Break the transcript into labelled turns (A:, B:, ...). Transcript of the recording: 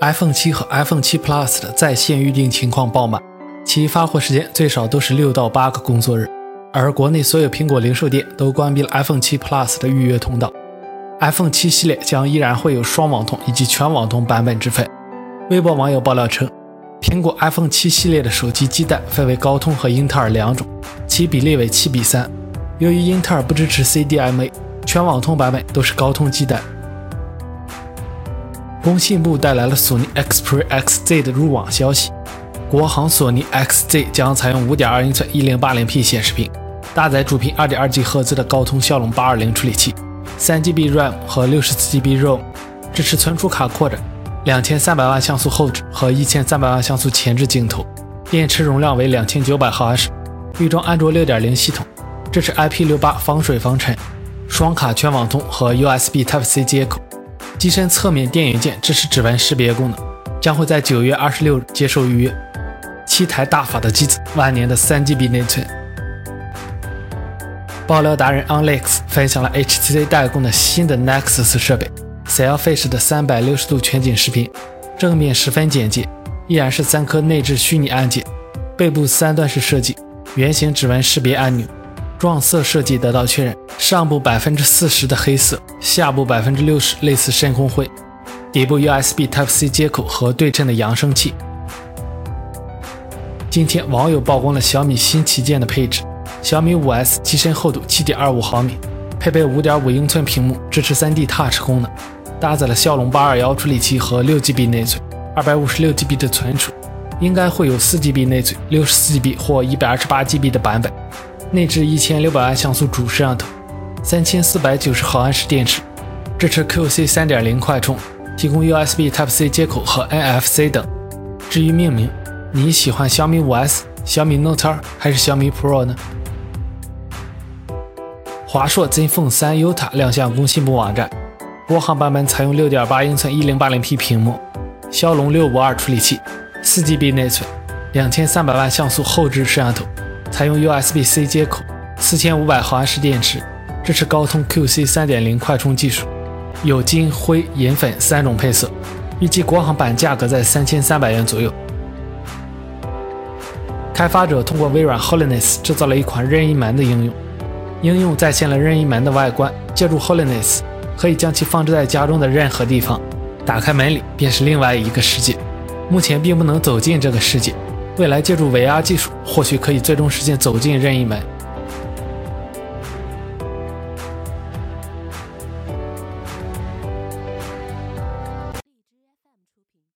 A: iPhone 7和 iPhone 7 Plus 的在线预订情况爆满，其发货时间最少都是六到八个工作日。而国内所有苹果零售店都关闭了 iPhone 7 Plus 的预约通道。iPhone 7系列将依然会有双网通以及全网通版本之分。微博网友爆料称，苹果 iPhone 7系列的手机基带分为高通和英特尔两种，其比例为七比三。由于英特尔不支持 CDMA，全网通版本都是高通基带。工信部带来了索尼 Xperia XZ 的入网消息，国行索尼 XZ 将采用5.2英寸 1080p 显示屏，搭载主频 2.2G 赫兹的高通骁龙820处理器，3GB RAM 和 64GB ROM，支持存储卡扩展，2300万像素后置和1300万像素前置镜头，电池容量为2900毫安时，预装安卓6.0系统，支持 IP68 防水防尘，双卡全网通和 USB Type-C 接口。机身侧面电源键支持指纹识别功能，将会在九月二十六日接受预约。七台大法的机子，万年的三 GB 内存。爆料达人 OnLeaks 分享了 HTC 代工的新的 Nexus 设备，Selfish 的三百六十度全景视频，正面十分简洁，依然是三颗内置虚拟按键，背部三段式设计，圆形指纹识别按钮。撞色设计得到确认，上部百分之四十的黑色，下部百分之六十类似深空灰，底部 USB Type-C 接口和对称的扬声器。今天网友曝光了小米新旗舰的配置：小米 5S 机身厚度七点二五毫米，配备五点五英寸屏幕，支持 3D Touch 功能，搭载了骁龙八二幺处理器和六 GB 内存，二百五十六 GB 的存储，应该会有四 GB 内存、六十四 GB 或一百二十八 GB 的版本。内置一千六百万像素主摄像头，三千四百九十毫安时电池，支持 QC 三点零快充，提供 USB Type-C 接口和 NFC 等。至于命名，你喜欢小米五 S、小米 Note 二还是小米 Pro 呢？华硕 ZenFone 3 Ultra 亮相工信部网站，国行版本采用六点八英寸一零八零 P 屏幕，骁龙六五二处理器，四 GB 内存，两千三百万像素后置摄像头。采用 USB-C 接口，四千五百毫安时电池，支持高通 QC 三点零快充技术，有金、灰、银粉三种配色，预计国行版价格在三千三百元左右。开发者通过微软 Hololens 制造了一款任意门的应用，应用再现了任意门的外观，借助 Hololens 可以将其放置在家中的任何地方，打开门里便是另外一个世界。目前并不能走进这个世界。未来借助 VR 技术，或许可以最终实现走进任意门。